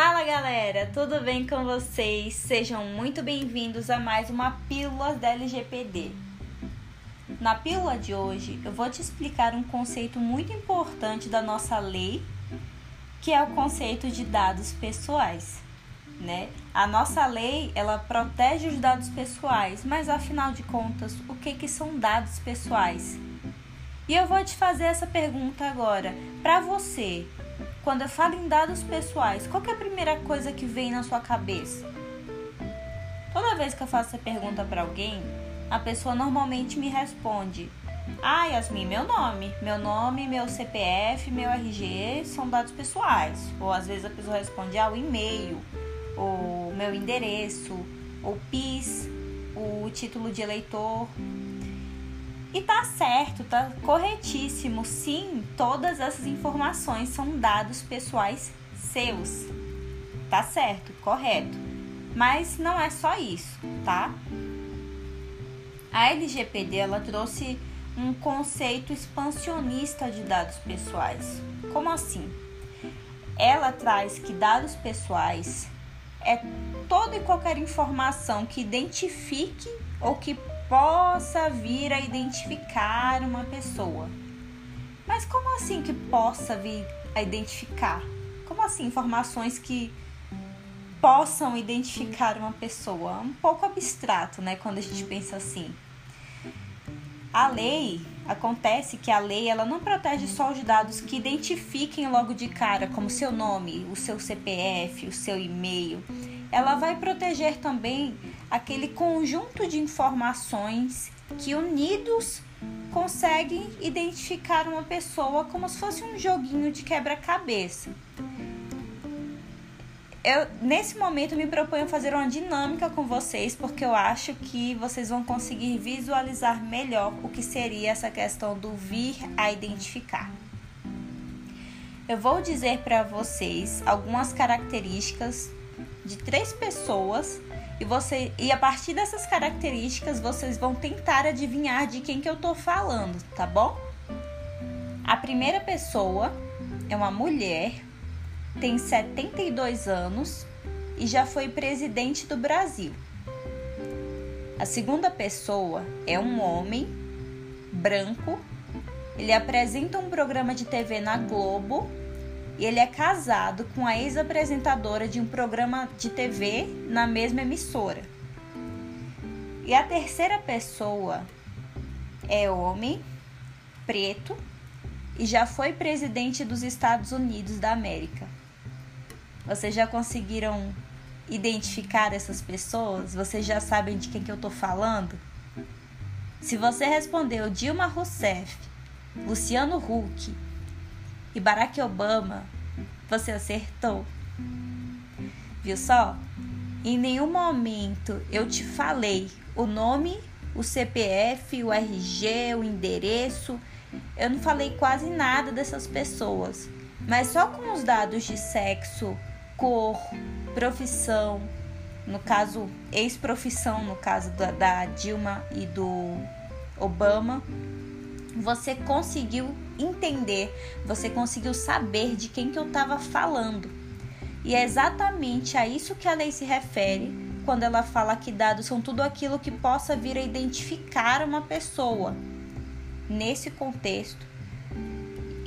Fala galera, tudo bem com vocês? Sejam muito bem-vindos a mais uma Pílula da LGPD. Na pílula de hoje, eu vou te explicar um conceito muito importante da nossa lei, que é o conceito de dados pessoais. Né? A nossa lei ela protege os dados pessoais, mas afinal de contas, o que, que são dados pessoais? E eu vou te fazer essa pergunta agora. Para você, quando eu falo em dados pessoais, qual é a primeira coisa que vem na sua cabeça? Toda vez que eu faço essa pergunta para alguém, a pessoa normalmente me responde: Ah, Yasmin, meu nome. Meu nome, meu CPF, meu RG são dados pessoais. Ou às vezes a pessoa responde: Ah, o e-mail, o meu endereço, o PIS, o título de eleitor. E tá certo, tá corretíssimo. Sim, todas essas informações são dados pessoais seus. Tá certo, correto. Mas não é só isso, tá? A LGPD ela trouxe um conceito expansionista de dados pessoais. Como assim? Ela traz que dados pessoais é toda e qualquer informação que identifique ou que possa vir a identificar uma pessoa. Mas como assim que possa vir a identificar? Como assim informações que possam identificar uma pessoa? Um pouco abstrato, né, quando a gente pensa assim. A lei, acontece que a lei ela não protege só os dados que identifiquem logo de cara, como seu nome, o seu CPF, o seu e-mail. Ela vai proteger também aquele conjunto de informações que unidos conseguem identificar uma pessoa como se fosse um joguinho de quebra-cabeça. Eu, nesse momento, me proponho fazer uma dinâmica com vocês, porque eu acho que vocês vão conseguir visualizar melhor o que seria essa questão do vir a identificar. Eu vou dizer para vocês algumas características de três pessoas e você e a partir dessas características vocês vão tentar adivinhar de quem que eu tô falando, tá bom? A primeira pessoa é uma mulher, tem 72 anos e já foi presidente do Brasil. A segunda pessoa é um homem branco. Ele apresenta um programa de TV na Globo e ele é casado com a ex-apresentadora de um programa de TV na mesma emissora. E a terceira pessoa é homem, preto e já foi presidente dos Estados Unidos da América. Vocês já conseguiram identificar essas pessoas? Vocês já sabem de quem que eu tô falando? Se você respondeu Dilma Rousseff, Luciano Huck e Barack Obama, você acertou. Viu só? Em nenhum momento eu te falei o nome, o CPF, o RG, o endereço. Eu não falei quase nada dessas pessoas. Mas só com os dados de sexo, cor, profissão, no caso, ex-profissão, no caso da, da Dilma e do Obama, você conseguiu entender, você conseguiu saber de quem que eu estava falando. E é exatamente a isso que a lei se refere quando ela fala que dados são tudo aquilo que possa vir a identificar uma pessoa. Nesse contexto,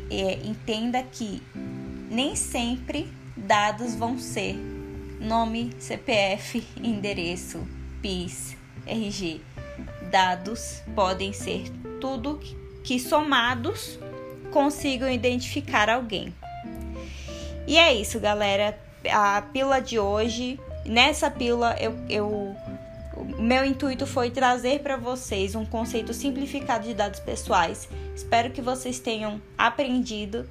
é, entenda que nem sempre dados vão ser nome, CPF, endereço, PIS, RG. Dados podem ser tudo que somados consigam identificar alguém. E é isso, galera. A pílula de hoje, nessa pílula eu, eu meu intuito foi trazer para vocês um conceito simplificado de dados pessoais. Espero que vocês tenham aprendido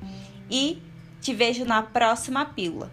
e te vejo na próxima pílula.